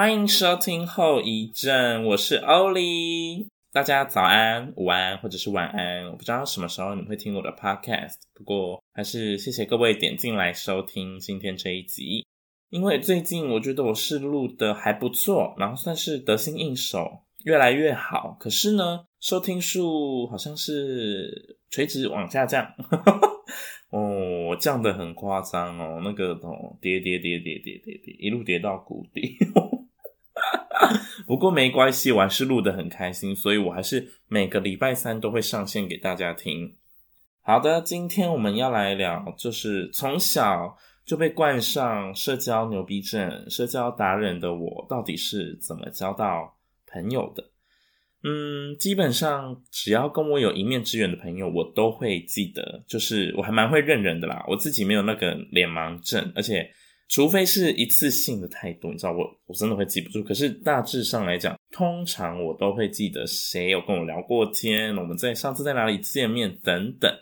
欢迎收听后遗症，我是欧丽。大家早安、午安或者是晚安，我不知道什么时候你会听我的 podcast，不过还是谢谢各位点进来收听今天这一集。因为最近我觉得我试录的还不错，然后算是得心应手，越来越好。可是呢，收听数好像是垂直往下降。哦，降得很夸张哦，那个哦，跌跌跌跌跌跌跌，一路跌到谷底。不过没关系，我还是录得很开心，所以我还是每个礼拜三都会上线给大家听。好的，今天我们要来聊，就是从小就被冠上社交牛逼症、社交达人的我，到底是怎么交到朋友的？嗯，基本上只要跟我有一面之缘的朋友，我都会记得。就是我还蛮会认人的啦，我自己没有那个脸盲症，而且除非是一次性的态度，你知道我我真的会记不住。可是大致上来讲，通常我都会记得谁有跟我聊过天，我们在上次在哪里见面等等。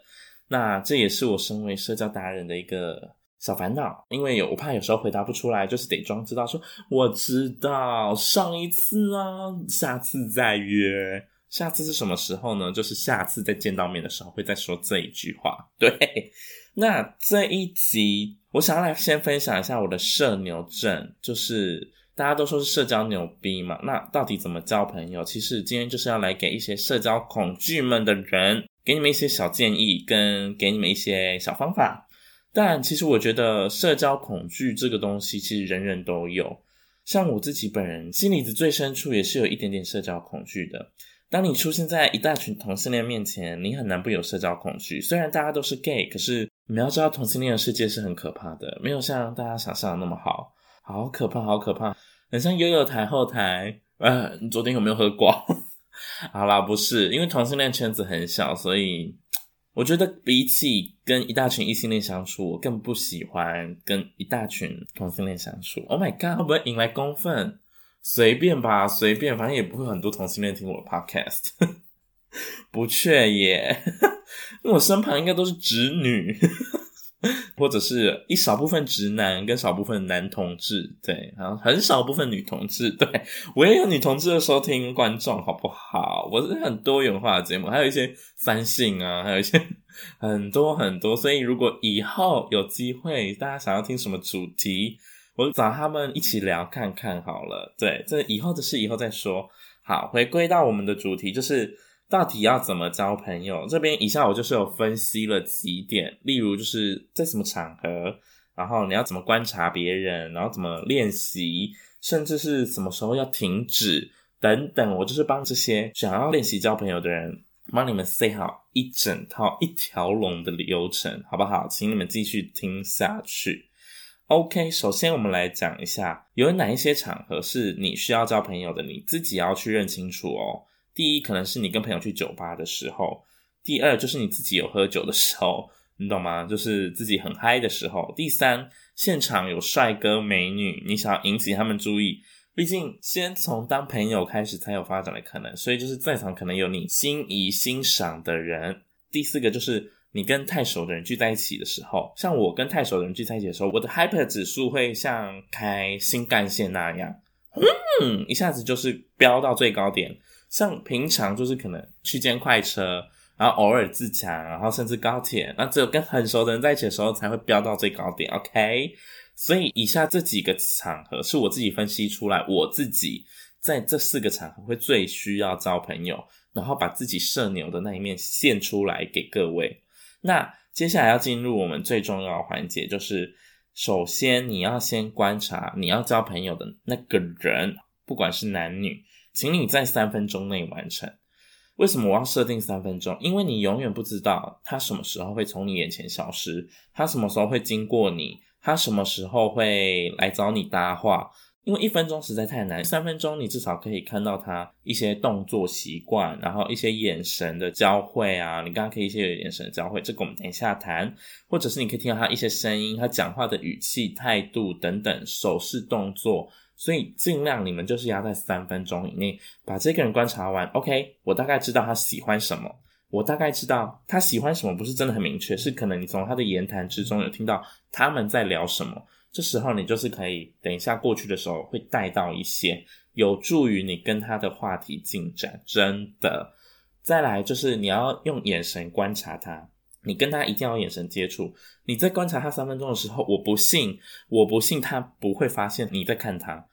那这也是我身为社交达人的一个。小烦恼，因为有我怕有时候回答不出来，就是得装知道说我知道上一次啊，下次再约。下次是什么时候呢？就是下次再见到面的时候会再说这一句话。对，那这一集我想要来先分享一下我的社牛症，就是大家都说是社交牛逼嘛，那到底怎么交朋友？其实今天就是要来给一些社交恐惧们的人，给你们一些小建议，跟给你们一些小方法。但其实我觉得社交恐惧这个东西，其实人人都有。像我自己本人，心里的最深处也是有一点点社交恐惧的。当你出现在一大群同性恋面前，你很难不有社交恐惧。虽然大家都是 gay，可是你们要知道，同性恋的世界是很可怕的，没有像大家想象的那么好，好可怕，好可怕，很像悠悠台后台。呃，你昨天有没有喝过？好啦，不是，因为同性恋圈子很小，所以。我觉得比起跟一大群异性恋相处，我更不喜欢跟一大群同性恋相处。Oh my god，会不会引来公愤？随便吧，随便，反正也不会很多同性恋听我的 podcast。不确耶，因为我身旁应该都是直女。或者是一少部分直男跟少部分男同志，对，然后很少部分女同志，对，我也有女同志的收听观众，好不好？我是很多元化的节目，还有一些三性啊，还有一些很多很多，所以如果以后有机会，大家想要听什么主题，我找他们一起聊看看好了。对，这以后的事以后再说。好，回归到我们的主题，就是。到底要怎么交朋友？这边以下我就是有分析了几点，例如就是在什么场合，然后你要怎么观察别人，然后怎么练习，甚至是什么时候要停止等等。我就是帮这些想要练习交朋友的人，帮你们塞好一整套一条龙的流程，好不好？请你们继续听下去。OK，首先我们来讲一下，有哪一些场合是你需要交朋友的，你自己要去认清楚哦。第一，可能是你跟朋友去酒吧的时候；第二，就是你自己有喝酒的时候，你懂吗？就是自己很嗨的时候。第三，现场有帅哥美女，你想要引起他们注意。毕竟，先从当朋友开始才有发展的可能，所以就是在场可能有你心仪欣赏的人。第四个就是你跟太熟的人聚在一起的时候，像我跟太熟的人聚在一起的时候，我的 hyper 指数会像开新干线那样，嗯，一下子就是飙到最高点。像平常就是可能区间快车，然后偶尔自强，然后甚至高铁，那只有跟很熟的人在一起的时候才会飙到最高点。OK，所以以下这几个场合是我自己分析出来，我自己在这四个场合会最需要交朋友，然后把自己社牛的那一面献出来给各位。那接下来要进入我们最重要的环节，就是首先你要先观察你要交朋友的那个人，不管是男女。请你在三分钟内完成。为什么我要设定三分钟？因为你永远不知道他什么时候会从你眼前消失，他什么时候会经过你，他什么时候会来找你搭话。因为一分钟实在太难，三分钟你至少可以看到他一些动作习惯，然后一些眼神的交汇啊，你刚刚可以一些眼神的交汇，这个我们等一下谈。或者是你可以听到他一些声音，他讲话的语气、态度等等，手势动作。所以尽量你们就是要在三分钟以内把这个人观察完。OK，我大概知道他喜欢什么，我大概知道他喜欢什么，不是真的很明确，是可能你从他的言谈之中有听到他们在聊什么。这时候你就是可以等一下过去的时候会带到一些，有助于你跟他的话题进展，真的。再来就是你要用眼神观察他，你跟他一定要眼神接触。你在观察他三分钟的时候，我不信，我不信他不会发现你在看他，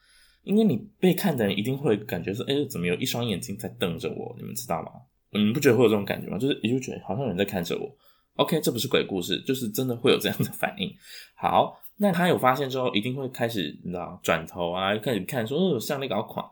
因为你被看的人一定会感觉说，诶，怎么有一双眼睛在瞪着我？你们知道吗？你们不觉得会有这种感觉吗？就是你就觉得好像有人在看着我。OK，这不是鬼故事，就是真的会有这样的反应。好，那他有发现之后，一定会开始你知道转头啊，开始看说，哦，像那个款。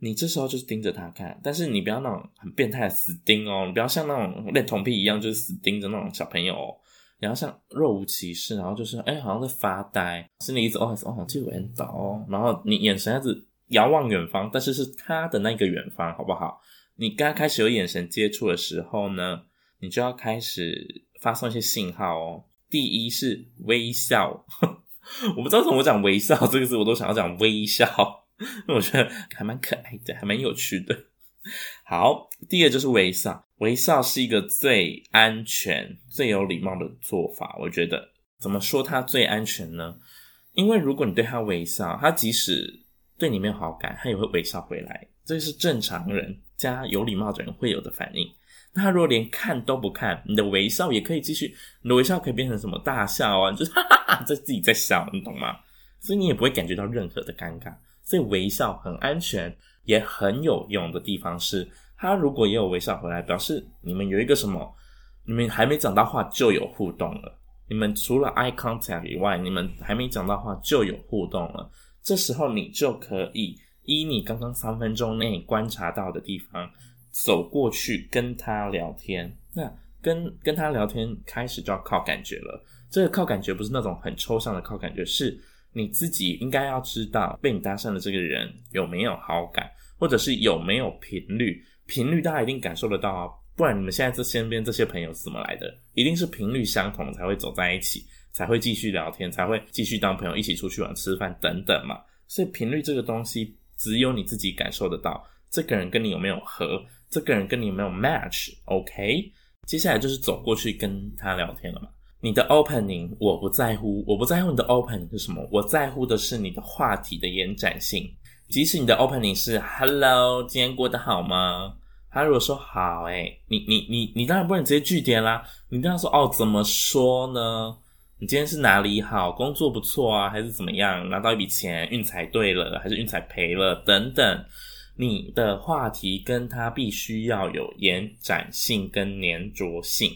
你这时候就是盯着他看，但是你不要那种很变态的死盯哦，你不要像那种恋童癖一样，就是死盯着那种小朋友哦。你要像若无其事，然后就是哎、好像在发呆，心里一直哦哦，这个人倒哦，然后你眼神一直遥望远方，但是是他的那个远方，好不好？你刚开始有眼神接触的时候呢，你就要开始发送一些信号哦。第一是微笑，我不知道怎么讲微笑这个字，我都想要讲微笑。我觉得还蛮可爱的，还蛮有趣的。好，第二就是微笑，微笑是一个最安全、最有礼貌的做法。我觉得怎么说它最安全呢？因为如果你对他微笑，他即使对你没有好感，他也会微笑回来。这是正常人加有礼貌的人会有的反应。那他如果连看都不看，你的微笑也可以继续，你的微笑可以变成什么大笑啊？就是哈哈哈，在自己在笑，你懂吗？所以你也不会感觉到任何的尴尬。所以微笑很安全，也很有用的地方是，他如果也有微笑回来，表示你们有一个什么，你们还没讲到话就有互动了。你们除了 eye contact 以外，你们还没讲到话就有互动了。这时候你就可以依你刚刚三分钟内观察到的地方，走过去跟他聊天。那跟跟他聊天开始就要靠感觉了。这个靠感觉不是那种很抽象的靠感觉，是。你自己应该要知道被你搭讪的这个人有没有好感，或者是有没有频率。频率大家一定感受得到啊，不然你们现在这身边这些朋友是怎么来的？一定是频率相同才会走在一起，才会继续聊天，才会继续当朋友，一起出去玩、吃饭等等嘛。所以频率这个东西，只有你自己感受得到。这个人跟你有没有合？这个人跟你有没有 match？OK，接下来就是走过去跟他聊天了嘛。你的 opening 我不在乎，我不在乎你的 opening 是什么，我在乎的是你的话题的延展性。即使你的 opening 是 Hello，今天过得好吗？他如果说好，诶，你你你你当然不能直接句点啦，你这样说哦，怎么说呢？你今天是哪里好？工作不错啊，还是怎么样？拿到一笔钱，运财对了，还是运财赔了？等等，你的话题跟他必须要有延展性跟粘着性。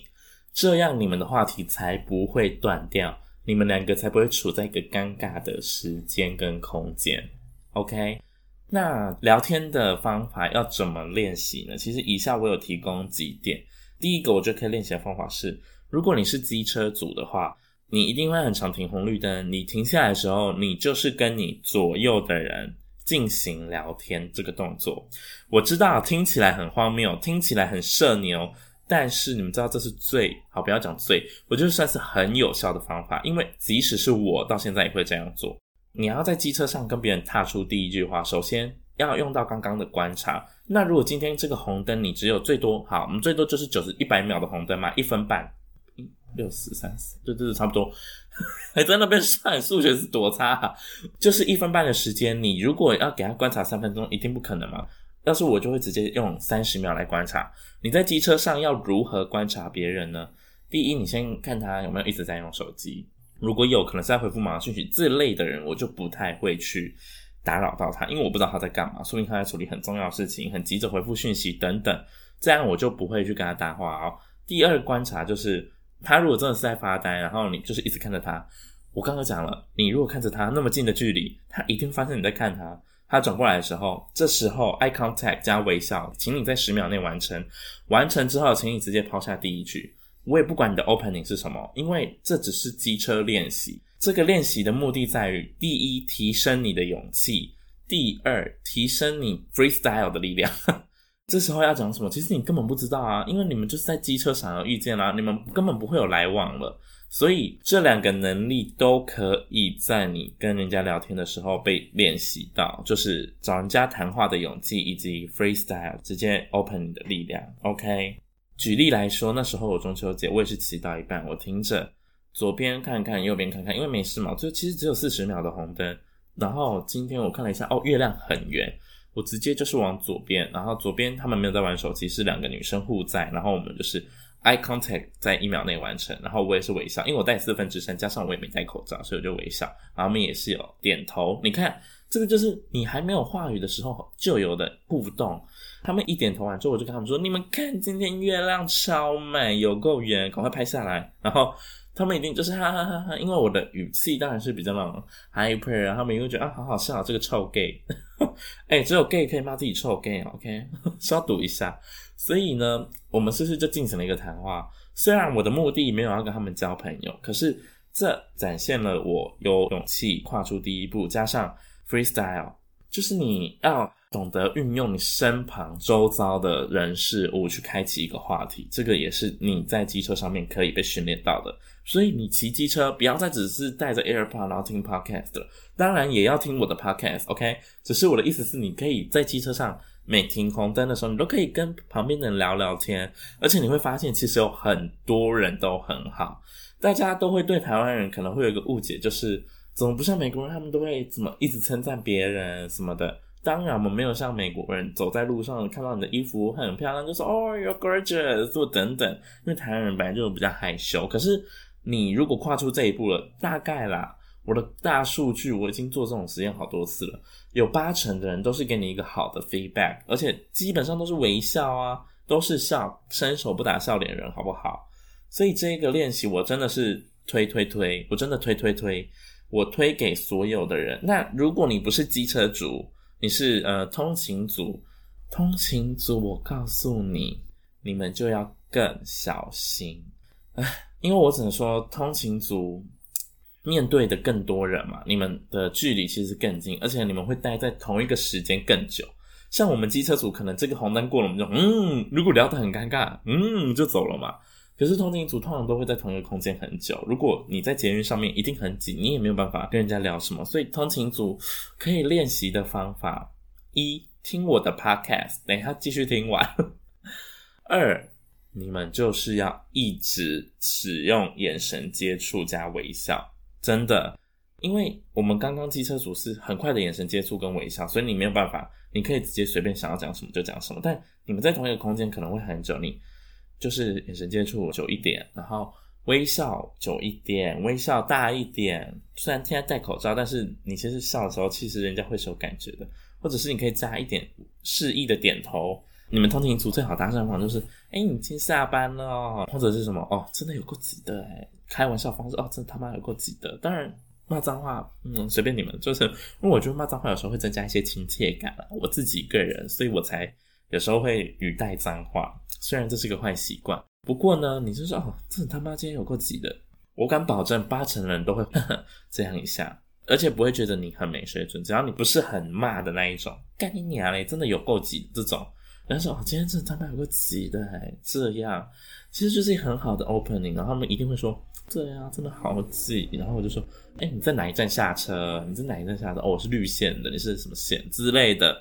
这样你们的话题才不会断掉，你们两个才不会处在一个尴尬的时间跟空间。OK，那聊天的方法要怎么练习呢？其实以下我有提供几点。第一个，我觉得可以练习的方法是，如果你是机车组的话，你一定会很常停红绿灯。你停下来的时候，你就是跟你左右的人进行聊天这个动作。我知道听起来很荒谬，听起来很社牛。但是你们知道这是最好，不要讲最，我觉得算是很有效的方法，因为即使是我到现在也会这样做。你要在机车上跟别人踏出第一句话，首先要用到刚刚的观察。那如果今天这个红灯你只有最多好，我们最多就是九十一百秒的红灯嘛，一分半，一六四三四，对对对，差不多。还在那边算数学是多差，就是一分半的时间，你如果要给他观察三分钟，一定不可能嘛。要是我就会直接用三十秒来观察。你在机车上要如何观察别人呢？第一，你先看他有没有一直在用手机，如果有可能是在回复忙讯息这类的人，我就不太会去打扰到他，因为我不知道他在干嘛，说明他在处理很重要的事情，很急着回复讯息等等，这样我就不会去跟他搭话哦。第二观察就是，他如果真的是在发呆，然后你就是一直看着他，我刚刚讲了，你如果看着他那么近的距离，他一定发现你在看他。他转过来的时候，这时候 eye contact 加微笑，请你在十秒内完成。完成之后，请你直接抛下第一句。我也不管你的 opening 是什么，因为这只是机车练习。这个练习的目的在于：第一，提升你的勇气；第二，提升你 freestyle 的力量。这时候要讲什么？其实你根本不知道啊，因为你们就是在机车上而遇见啦、你们根本不会有来往了。所以这两个能力都可以在你跟人家聊天的时候被练习到，就是找人家谈话的勇气，以及 freestyle 直接 open 你的力量。OK，举例来说，那时候我中秋节我也是骑到一半，我停着，左边看看，右边看看，因为没事嘛，就其实只有四十秒的红灯。然后今天我看了一下，哦，月亮很圆，我直接就是往左边，然后左边他们没有在玩手机，是两个女生互在，然后我们就是。Eye contact 在一秒内完成，然后我也是微笑，因为我带四分之三，加上我也没戴口罩，所以我就微笑。然后他们也是有点头，你看这个就是你还没有话语的时候就有的互动。他们一点头完之后，我就跟他们说：“你们看，今天月亮超美，有够圆，赶快拍下来。”然后他们一定就是哈哈哈哈，因为我的语气当然是比较那种 hyper，然后他们又觉得啊，好好笑，这个臭 gay。哎、只有 gay 可以骂自己臭 gay，OK？消毒一下。所以呢，我们是不是就进行了一个谈话？虽然我的目的没有要跟他们交朋友，可是这展现了我有勇气跨出第一步，加上 freestyle，就是你要懂得运用你身旁周遭的人事物去开启一个话题，这个也是你在机车上面可以被训练到的。所以你骑机车不要再只是带着 AirPod 然后听 podcast 了，当然也要听我的 podcast，OK？只是我的意思是，你可以在机车上。每停红灯的时候，你都可以跟旁边的人聊聊天，而且你会发现，其实有很多人都很好。大家都会对台湾人可能会有一个误解，就是怎么不像美国人，他们都会怎么一直称赞别人什么的。当然，我们没有像美国人走在路上看到你的衣服很漂亮，就说哦，you're gorgeous，等等。因为台湾人本来就比较害羞。可是你如果跨出这一步了，大概啦。我的大数据，我已经做这种实验好多次了，有八成的人都是给你一个好的 feedback，而且基本上都是微笑啊，都是笑，伸手不打笑脸人，好不好？所以这个练习我真的是推推推，我真的推推推，我推给所有的人。那如果你不是机车族，你是呃通勤族，通勤族，我告诉你，你们就要更小心，唉，因为我只能说通勤族。面对的更多人嘛，你们的距离其实更近，而且你们会待在同一个时间更久。像我们机车组，可能这个红灯过了，我们就嗯，如果聊得很尴尬，嗯，就走了嘛。可是通勤组通常都会在同一个空间很久。如果你在捷运上面一定很挤，你也没有办法跟人家聊什么。所以通勤组可以练习的方法：一，听我的 podcast，等一下继续听完；二，你们就是要一直使用眼神接触加微笑。真的，因为我们刚刚机车组是很快的眼神接触跟微笑，所以你没有办法，你可以直接随便想要讲什么就讲什么。但你们在同一个空间可能会很久，你就是眼神接触久一点，然后微笑久一点，微笑大一点。虽然现在戴口罩，但是你其实笑的时候，其实人家会是有感觉的。或者是你可以加一点示意的点头。你们通勤组最好搭讪方就是，哎，你已经下班了，或者是什么哦，真的有够挤的哎。开玩笑方式哦，真他妈有够挤的。当然骂脏话，嗯，随便你们。就是因为我觉得骂脏话有时候会增加一些亲切感，我自己个人，所以我才有时候会语带脏话。虽然这是个坏习惯，不过呢，你就说哦，这他妈今天有够挤的，我敢保证八成人都会呵呵 这样一下，而且不会觉得你很没水准。只要你不是很骂的那一种，干你娘嘞，真的有够挤这种。然后说哦，今天这他妈有够挤的，还这样，其实就是一很好的 opening，然后他们一定会说。对啊，真的好挤。然后我就说，哎，你在哪一站下车？你在哪一站下车？哦，我是绿线的，你是什么线之类的？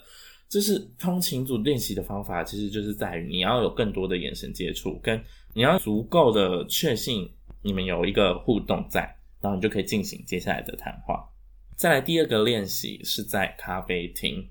就是通勤组练习的方法，其实就是在于你要有更多的眼神接触，跟你要足够的确信你们有一个互动在，然后你就可以进行接下来的谈话。再来第二个练习是在咖啡厅，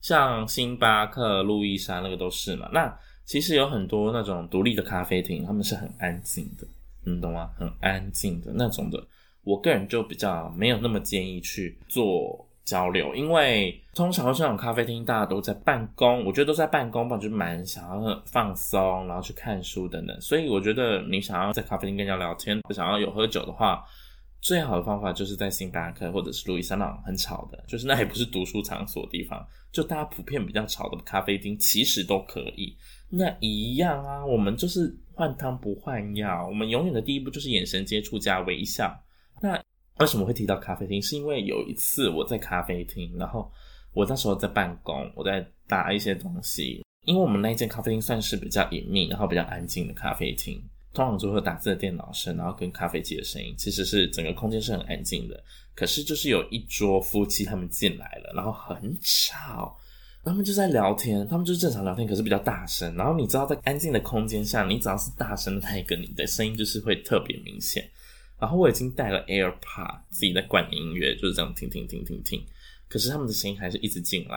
像星巴克、路易莎那个都是嘛。那其实有很多那种独立的咖啡厅，他们是很安静的。你懂吗？很安静的那种的，我个人就比较没有那么建议去做交流，因为通常这种咖啡厅大家都在办公，我觉得都在办公吧，就蛮想要放松，然后去看书等等。所以我觉得你想要在咖啡厅跟人家聊天，想要有喝酒的话，最好的方法就是在星巴克或者是路易斯那很吵的，就是那也不是读书场所的地方，就大家普遍比较吵的咖啡厅，其实都可以。那一样啊，我们就是换汤不换药，我们永远的第一步就是眼神接触加微笑。那为什么会提到咖啡厅？是因为有一次我在咖啡厅，然后我那时候在办公，我在打一些东西。因为我们那间咖啡厅算是比较隐秘，然后比较安静的咖啡厅，通常就会打字的电脑声，然后跟咖啡机的声音，其实是整个空间是很安静的。可是就是有一桌夫妻他们进来了，然后很吵。他们就在聊天，他们就是正常聊天，可是比较大声。然后你知道，在安静的空间下，你只要是大声的那一个，你的声音就是会特别明显。然后我已经带了 AirPod，自己在灌音乐，就是这样听听听听听。可是他们的声音还是一直进来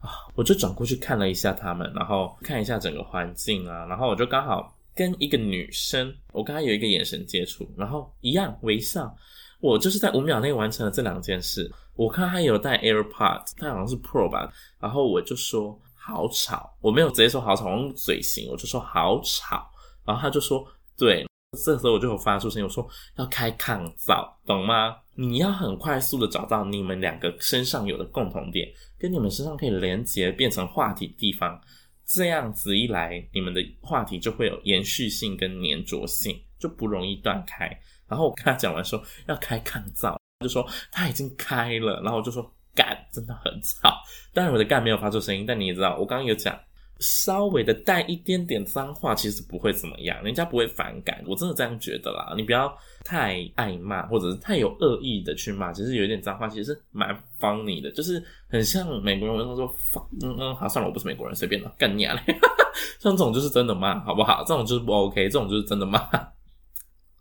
啊！我就转过去看了一下他们，然后看一下整个环境啊，然后我就刚好跟一个女生，我跟她有一个眼神接触，然后一样微笑。我就是在五秒内完成了这两件事。我看她有带 AirPod，她好像是 Pro 吧，然后我就说好吵，我没有直接说好吵，我用嘴型，我就说好吵，然后她就说对。这时候我就有发出声音，我说要开抗噪，懂吗？你要很快速的找到你们两个身上有的共同点，跟你们身上可以连接变成话题的地方，这样子一来，你们的话题就会有延续性跟粘着性，就不容易断开。然后我跟他讲完说要开抗噪，他就说他已经开了，然后我就说干，真的很吵。当然我的干没有发出声音，但你也知道，我刚刚有讲。稍微的带一点点脏话，其实不会怎么样，人家不会反感。我真的这样觉得啦，你不要太爱骂，或者是太有恶意的去骂，其实有一点脏话，其实是蛮 funny 的，就是很像美国人他说嗯嗯，好，算了，我不是美国人，随便了，干你啊！像这种就是真的骂，好不好？这种就是不 OK，这种就是真的骂。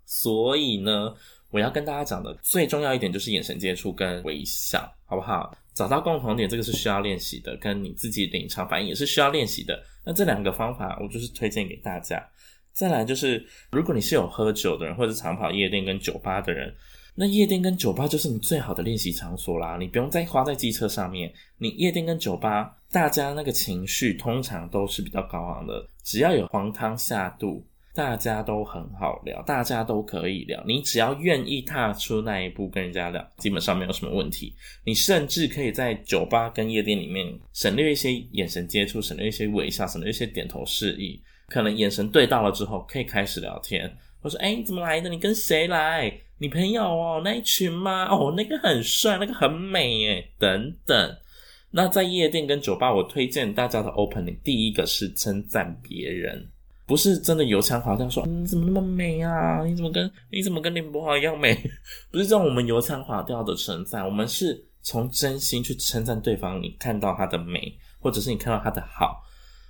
所以呢，我要跟大家讲的最重要一点就是眼神接触跟微笑，好不好？找到共同点，这个是需要练习的，跟你自己临场反应也是需要练习的。那这两个方法，我就是推荐给大家。再来就是，如果你是有喝酒的人，或者是常跑夜店跟酒吧的人，那夜店跟酒吧就是你最好的练习场所啦。你不用再花在机车上面，你夜店跟酒吧，大家那个情绪通常都是比较高昂的，只要有黄汤下肚。大家都很好聊，大家都可以聊。你只要愿意踏出那一步跟人家聊，基本上没有什么问题。你甚至可以在酒吧跟夜店里面省略一些眼神接触，省略一些微笑，省略一些点头示意。可能眼神对到了之后，可以开始聊天。我说：“欸，你怎么来的？你跟谁来？你朋友哦？那一群吗？哦，那个很帅，那个很美耶，等等。”那在夜店跟酒吧，我推荐大家的 opening，第一个是称赞别人。不是真的油腔滑调说，你怎么那么美啊？你怎么跟你怎么跟林柏豪一样美？不是这种我们油腔滑调的称赞，我们是从真心去称赞对方。你看到他的美，或者是你看到他的好。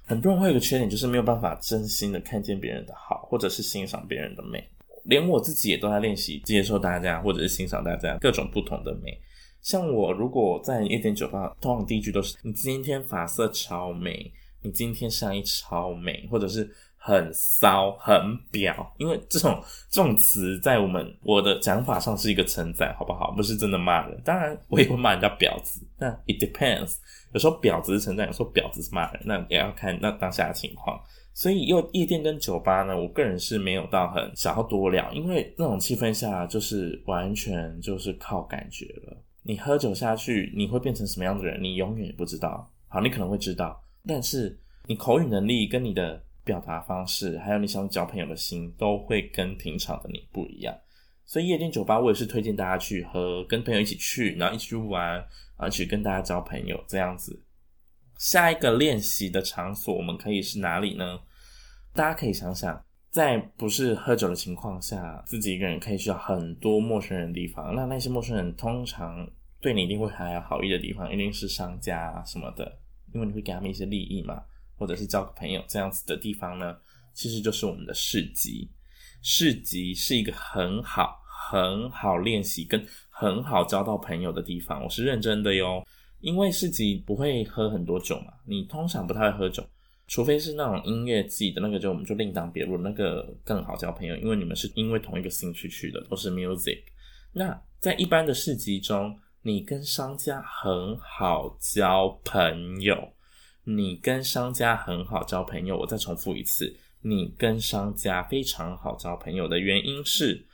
很多人会有个缺点，就是没有办法真心的看见别人的好，或者是欣赏别人的美。连我自己也都在练习接受大家，或者是欣赏大家各种不同的美。像我如果在夜店酒吧，通常第一句都是：你今天发色超美，你今天上衣超美，或者是。很骚，很婊，因为这种这种词在我们我的讲法上是一个称赞，好不好？不是真的骂人。当然，我也会骂人家婊子，但 it depends。有时候婊子是称赞，有时候婊子是骂人，那也要看那当下的情况。所以，又夜店跟酒吧呢，我个人是没有到很想要多聊，因为那种气氛下就是完全就是靠感觉了。你喝酒下去，你会变成什么样的人，你永远也不知道。好，你可能会知道，但是你口语能力跟你的。表达方式，还有你想交朋友的心，都会跟平常的你不一样。所以夜店酒吧，我也是推荐大家去和跟朋友一起去，然后一起去玩，而且跟大家交朋友这样子。下一个练习的场所，我们可以是哪里呢？大家可以想想，在不是喝酒的情况下，自己一个人可以去到很多陌生人的地方。那那些陌生人通常对你一定会还要好意的地方，一定是商家啊什么的，因为你会给他们一些利益嘛。或者是交个朋友这样子的地方呢，其实就是我们的市集。市集是一个很好、很好练习跟很好交到朋友的地方。我是认真的哟，因为市集不会喝很多酒嘛，你通常不太会喝酒，除非是那种音乐季的那个，就我们就另当别论，那个更好交朋友，因为你们是因为同一个兴趣去的，都是 music。那在一般的市集中，你跟商家很好交朋友。你跟商家很好交朋友，我再重复一次，你跟商家非常好交朋友的原因是，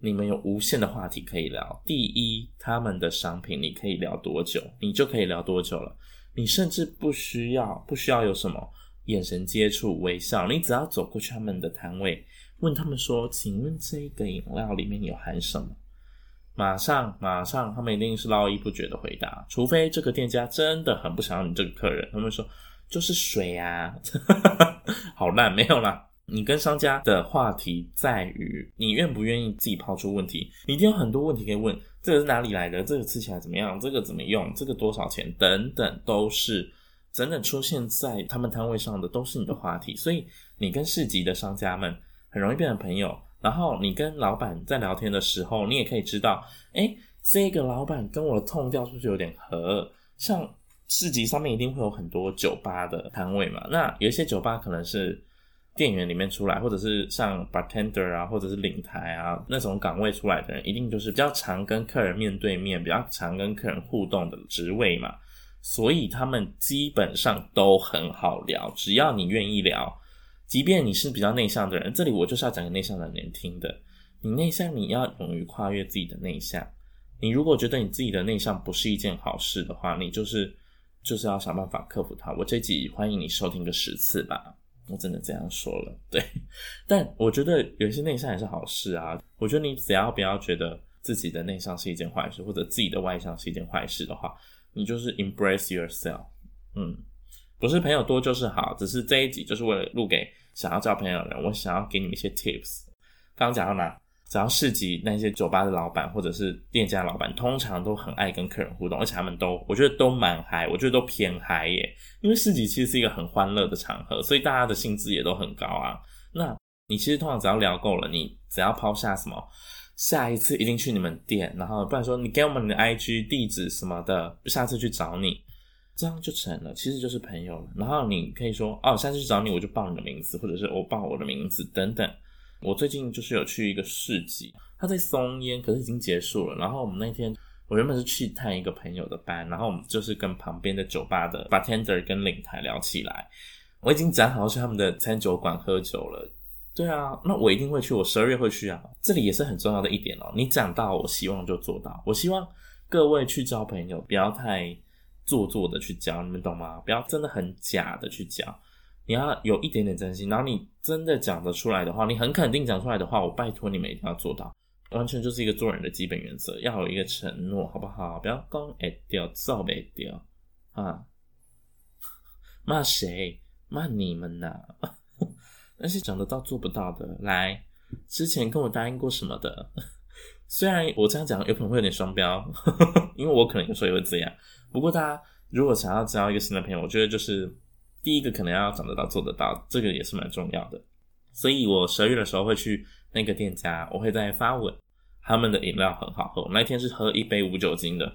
你们有无限的话题可以聊。第一，他们的商品你可以聊多久，你就可以聊多久了。你甚至不需要不需要有什么眼神接触、微笑，你只要走过去他们的摊位，问他们说：“请问这个饮料里面有含什么？”马上，马上，他们一定是络绎不绝的回答，除非这个店家真的很不想要你这个客人，他们说就是水啊，好烂，没有啦。你跟商家的话题在于你愿不愿意自己抛出问题，你一定有很多问题可以问，这个是哪里来的？这个吃起来怎么样？这个怎么用？这个多少钱？等等，都是整整出现在他们摊位上的，都是你的话题，所以你跟市集的商家们很容易变成朋友。然后你跟老板在聊天的时候，你也可以知道，诶，这个老板跟我的痛调是不是有点合？像市集上面一定会有很多酒吧的摊位嘛，那有一些酒吧可能是店员里面出来，或者是像 bartender 啊，或者是领台啊那种岗位出来的人，一定就是比较常跟客人面对面，比较常跟客人互动的职位嘛，所以他们基本上都很好聊，只要你愿意聊。即便你是比较内向的人，这里我就是要讲给内向的人听的。你内向，你要勇于跨越自己的内向。你如果觉得你自己的内向不是一件好事的话，你就是就是要想办法克服它。我这集欢迎你收听个十次吧，我真的这样说了。对，但我觉得有些内向也是好事啊。我觉得你只要不要觉得自己的内向是一件坏事，或者自己的外向是一件坏事的话，你就是 embrace yourself。嗯。不是朋友多就是好，只是这一集就是为了录给想要交朋友的人，我想要给你们一些 tips。刚刚讲到哪？只要市集那些酒吧的老板或者是店家老板，通常都很爱跟客人互动，而且他们都我觉得都蛮嗨，我觉得都偏嗨耶。因为市集其实是一个很欢乐的场合，所以大家的兴致也都很高啊。那你其实通常只要聊够了，你只要抛下什么，下一次一定去你们店，然后不然说你给我们你的 IG 地址什么的，下次去找你。这样就成了，其实就是朋友了。然后你可以说，哦，下次去找你，我就报你的名字，或者是我报我的名字等等。我最近就是有去一个市集，他在松烟，可是已经结束了。然后我们那天，我原本是去探一个朋友的班，然后我们就是跟旁边的酒吧的 bartender 跟领台聊起来。我已经讲好去他们的餐酒馆喝酒了。对啊，那我一定会去，我十二月会去啊。这里也是很重要的一点哦。你讲到，我希望就做到。我希望各位去交朋友，不要太。做作的去交，你们懂吗？不要真的很假的去交，你要有一点点真心。然后你真的讲得出来的话，你很肯定讲出来的话，我拜托你们一定要做到，完全就是一个做人的基本原则，要有一个承诺，好不好？不要讲会掉，做不掉啊！骂谁？骂你们呐、啊！那些讲得到做不到的，来，之前跟我答应过什么的，虽然我这样讲有可能会有点双标，因为我可能有时候也会这样。不过，大家如果想要交一个新的朋友，我觉得就是第一个可能要找得到、做得到，这个也是蛮重要的。所以我十二月的时候会去那个店家，我会在发文，他们的饮料很好喝。我那天是喝一杯无酒精的，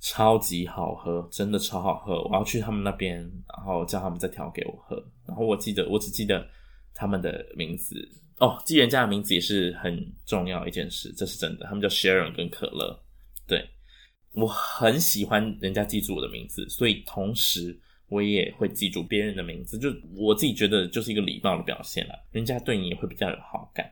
超级好喝，真的超好喝。我要去他们那边，然后叫他们再调给我喝。然后我记得，我只记得他们的名字哦，记人家的名字也是很重要一件事，这是真的。他们叫 Sharon 跟可乐，对。我很喜欢人家记住我的名字，所以同时我也会记住别人的名字，就我自己觉得就是一个礼貌的表现了，人家对你也会比较有好感。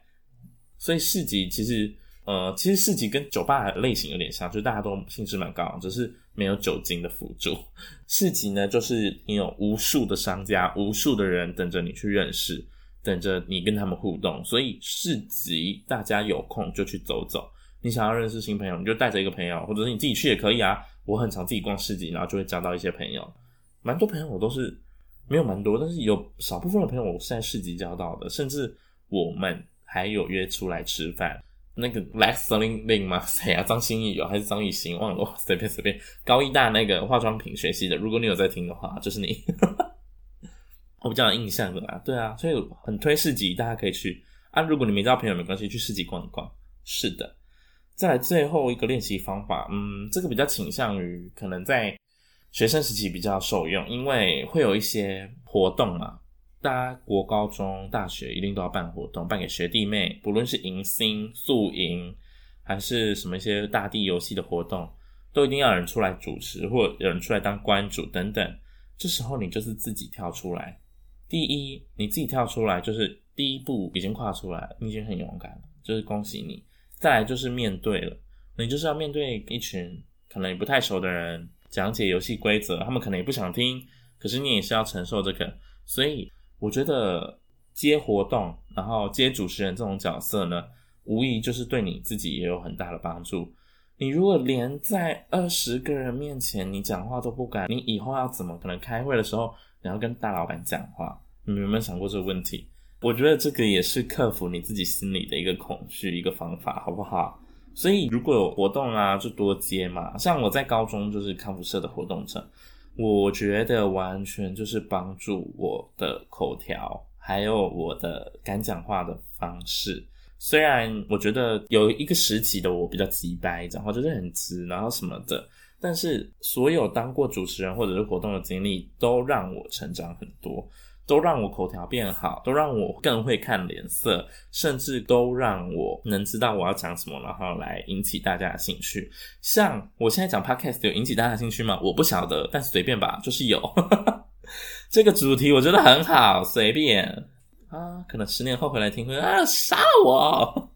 所以市集其实，呃，其实市集跟酒吧类型有点像，就是大家都兴致蛮高，只是没有酒精的辅助。市集呢，就是你有无数的商家，无数的人等着你去认识，等着你跟他们互动，所以市集大家有空就去走走。你想要认识新朋友，你就带着一个朋友，或者是你自己去也可以啊。我很常自己逛市集，然后就会交到一些朋友。蛮多朋友我都是没有蛮多，但是有少部分的朋友我是在市集交到的，甚至我们还有约出来吃饭。那个 Lex Ling Link 吗？谁啊？张歆艺有还是张艺兴？忘了，随便随便。高一大那个化妆品学习的，如果你有在听的话，就是你。我比较有印象的啦，对啊，所以很推市集，大家可以去啊。如果你没交朋友没关系，去市集逛一逛。是的。再来最后一个练习方法，嗯，这个比较倾向于可能在学生时期比较受用，因为会有一些活动嘛，大家国高中、大学一定都要办活动，办给学弟妹，不论是迎新、宿营，还是什么一些大地游戏的活动，都一定要有人出来主持，或有人出来当关主等等。这时候你就是自己跳出来，第一，你自己跳出来就是第一步已经跨出来，你已经很勇敢了，就是恭喜你。再来就是面对了，你就是要面对一群可能也不太熟的人，讲解游戏规则，他们可能也不想听，可是你也是要承受这个。所以我觉得接活动，然后接主持人这种角色呢，无疑就是对你自己也有很大的帮助。你如果连在二十个人面前你讲话都不敢，你以后要怎么可能开会的时候你要跟大老板讲话？你有没有想过这个问题？我觉得这个也是克服你自己心里的一个恐惧一个方法，好不好？所以如果有活动啊，就多接嘛。像我在高中就是康复社的活动者，我觉得完全就是帮助我的口条，还有我的敢讲话的方式。虽然我觉得有一个时期的我比较直白，讲话就是很直，然后什么的，但是所有当过主持人或者是活动的经历，都让我成长很多，都让我口条变好，都让我更会看脸色，甚至都让我能知道我要讲什么，然后来引起大家的兴趣。像我现在讲 podcast 有引起大家兴趣吗？我不晓得，但随便吧，就是有。这个主题我觉得很好，随便。啊，可能十年后回来听会啊杀我。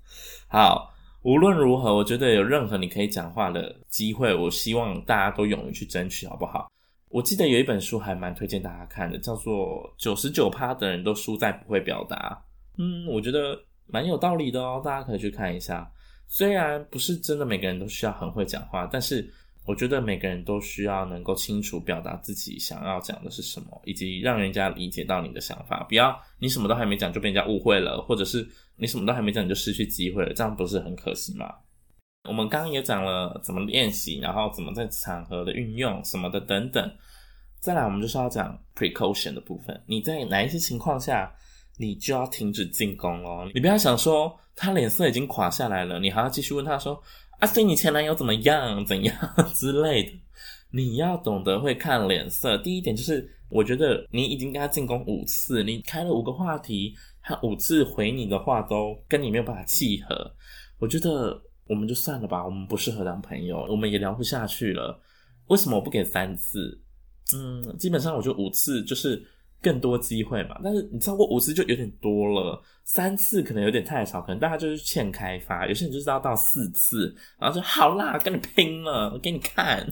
好，无论如何，我觉得有任何你可以讲话的机会，我希望大家都勇于去争取，好不好？我记得有一本书还蛮推荐大家看的，叫做《九十九趴的人都输在不会表达》。嗯，我觉得蛮有道理的哦，大家可以去看一下。虽然不是真的每个人都需要很会讲话，但是。我觉得每个人都需要能够清楚表达自己想要讲的是什么，以及让人家理解到你的想法。不要你什么都还没讲就被人家误会了，或者是你什么都还没讲你就失去机会了，这样不是很可惜吗？我们刚刚也讲了怎么练习，然后怎么在场合的运用什么的等等。再来，我们就是要讲 precaution 的部分。你在哪一些情况下，你就要停止进攻哦。你不要想说他脸色已经垮下来了，你还要继续问他说。啊，所以你前男友怎么样？怎样之类的？你要懂得会看脸色。第一点就是，我觉得你已经跟他进攻五次，你开了五个话题，他五次回你的话都跟你没有办法契合。我觉得我们就算了吧，我们不适合当朋友，我们也聊不下去了。为什么我不给三次？嗯，基本上我就五次就是。更多机会嘛，但是你超过五次就有点多了，三次可能有点太少，可能大家就是欠开发，有些人就是要到四次，然后就好啦，跟你拼了，我给你看，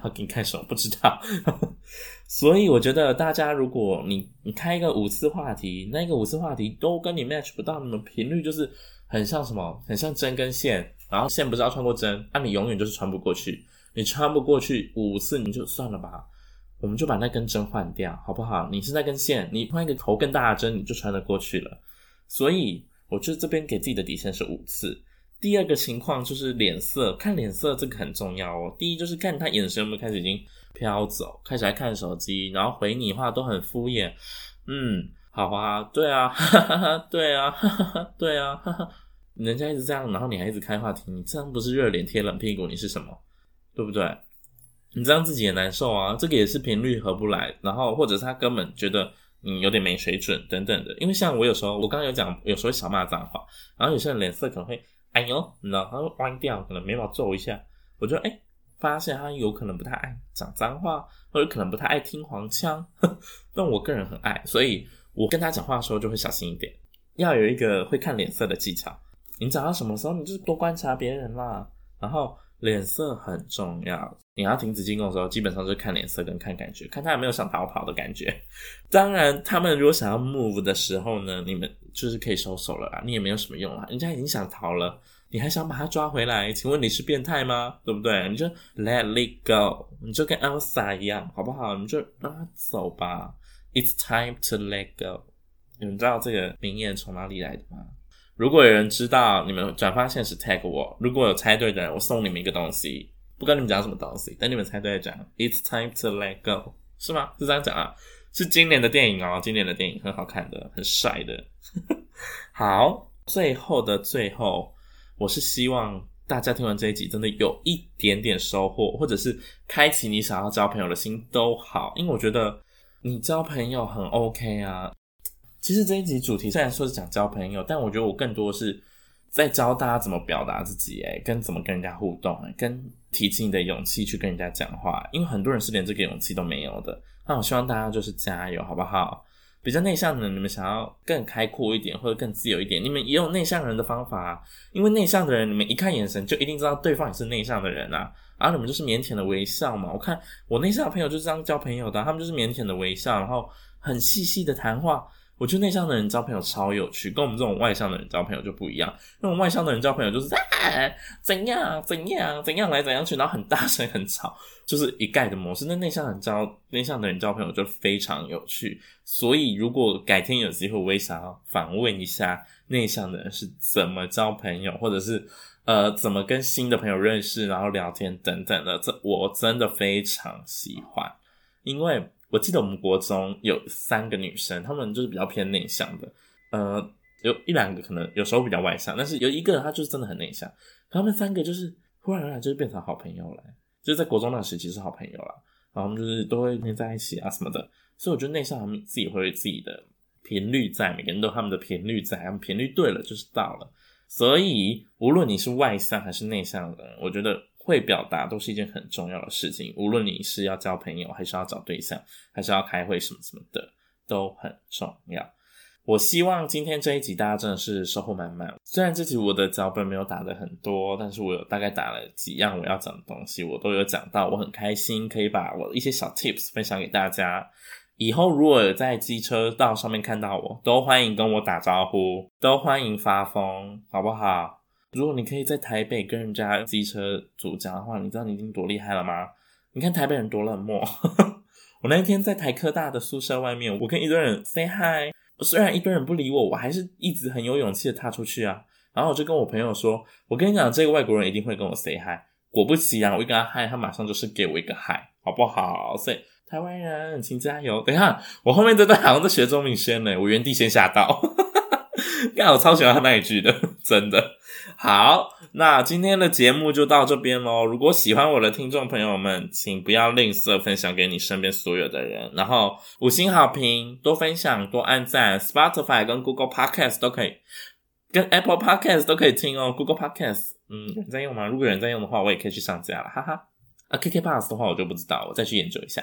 好，给你看什么不知道，所以我觉得大家如果你你开一个五次话题，那个五次话题都跟你 match 不到，你们频率就是很像什么，很像针跟线，然后线不知道穿过针，那、你永远就是穿不过去，你穿不过去五次你就算了吧。我们就把那根针换掉，好不好？你是那根线，你换一个头更大的针，你就穿得过去了。所以，我就这边给自己的底线是五次。第二个情况就是脸色，看脸色这个很重要哦。第一就是看他眼神有没有开始已经飘走，开始来看手机，然后回你话都很敷衍。嗯，好啊，对啊，哈哈哈，对啊，哈哈哈，对啊，哈哈。人家一直这样，然后你还一直开话题，你这样不是热脸贴冷屁股，你是什么？对不对？你这样自己也难受啊，这个也是频率合不来，然后或者是他根本觉得你有点没水准等等的。因为像我有时候，我刚刚有讲，有时候小骂脏话，然后有些人脸色可能会哎呦，你知道，他会弯掉，可能眉毛皱一下，我就哎发现他有可能不太爱讲脏话，或者可能不太爱听黄腔，但我个人很爱，所以我跟他讲话的时候就会小心一点，要有一个会看脸色的技巧。你讲到什么时候，你就是多观察别人啦，然后。脸色很重要，你要停止进攻的时候，基本上就是看脸色跟看感觉，看他有没有想逃跑的感觉。当然，他们如果想要 move 的时候呢，你们就是可以收手了啦，你也没有什么用啦，人家已经想逃了，你还想把他抓回来？请问你是变态吗？对不对？你就 let it go，你就跟 Elsa 一样，好不好？你就让他走吧。It's time to let go。你们知道这个名言从哪里来的吗？如果有人知道，你们转发限时 tag 我。如果有猜对的人，我送你们一个东西。不跟你们讲什么东西，等你们猜对讲。It's time to let go，是吗？是这样讲啊？是今年的电影哦，今年的电影很好看的，很帅的。好，最后的最后，我是希望大家听完这一集，真的有一点点收获，或者是开启你想要交朋友的心都好，因为我觉得你交朋友很 OK 啊。其实这一集主题虽然说是讲交朋友，但我觉得我更多是在教大家怎么表达自己，诶，跟怎么跟人家互动，跟提起你的勇气去跟人家讲话。因为很多人是连这个勇气都没有的。那我希望大家就是加油，好不好？比较内向的人，你们想要更开阔一点，或者更自由一点，你们也有内向人的方法啊。因为内向的人，你们一看眼神就一定知道对方也是内向的人啊。然后你们就是腼腆的微笑嘛。我看我内向的朋友就是这样交朋友的，他们就是腼腆的微笑，然后很细细的谈话。我觉得内向的人交朋友超有趣，跟我们这种外向的人交朋友就不一样。那种外向的人交朋友就是啊，怎样怎样怎样来怎样去，然后很大声很吵，就是一概的模式。那内向人交内向的人交朋友就非常有趣。所以如果改天有机会，我也想要访问一下内向的人是怎么交朋友，或者是呃怎么跟新的朋友认识，然后聊天等等的。这我真的非常喜欢，因为。我记得我们国中有三个女生，她们就是比较偏内向的。呃，有一两个可能有时候比较外向，但是有一个人他就是真的很内向。她们三个就是忽然而然就是变成好朋友了，就是在国中那时期是好朋友了，然后我们就是都会黏在一起啊什么的。所以我觉得内向他们自己会有自己的频率在，每个人都有他们的频率在，他们频率对了就是到了。所以无论你是外向还是内向的，我觉得会表达都是一件很重要的事情。无论你是要交朋友，还是要找对象，还是要开会什么什么的，都很重要。我希望今天这一集大家真的是收获满满。虽然这集我的脚本没有打得很多，但是我有大概打了几样我要讲的东西，我都有讲到。我很开心可以把我一些小 tips 分享给大家。以后如果在机车道上面看到我，都欢迎跟我打招呼，都欢迎发疯，好不好？如果你可以在台北跟人家机车主讲的话，你知道你已经多厉害了吗？你看台北人多冷漠。我那天在台科大的宿舍外面，我跟一堆人 say hi，虽然一堆人不理我，我还是一直很有勇气的踏出去啊。然后我就跟我朋友说：“我跟你讲，这个外国人一定会跟我 say hi。”果不其然，我一跟他 hi，他马上就是给我一个 hi，好不好？所以。台湾人，请加油！等一下，我后面这段好像在学钟明轩呢，我原地先吓到。刚好我超喜欢他那一句的，真的。好，那今天的节目就到这边喽。如果喜欢我的听众朋友们，请不要吝啬分享给你身边所有的人，然后五星好评，多分享，多按赞。Spotify 跟 Google Podcast 都可以，跟 Apple Podcast 都可以听哦。Google Podcast，嗯，有人在用吗？如果有人在用的话，我也可以去上架了，哈哈。啊，KK Pass 的话，我就不知道，我再去研究一下。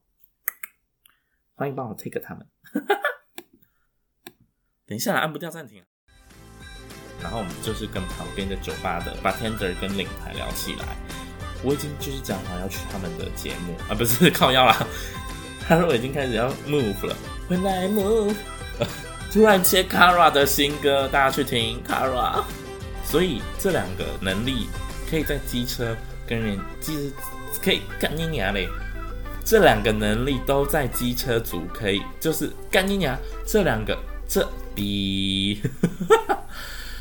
欢迎帮我 take 他们，等一下按不掉暂停。然后我们就是跟旁边的酒吧的 bartender 跟领台聊起来。我已经就是讲好要去他们的节目啊，不是 靠腰啦。他说我已经开始要 move 了，回来 move。突然切 Kara 的新歌，大家去听 Kara。所以这两个能力可以在机车跟人，机可以干你娘嘞。这两个能力都在机车组可以，就是干你娘！这两个这逼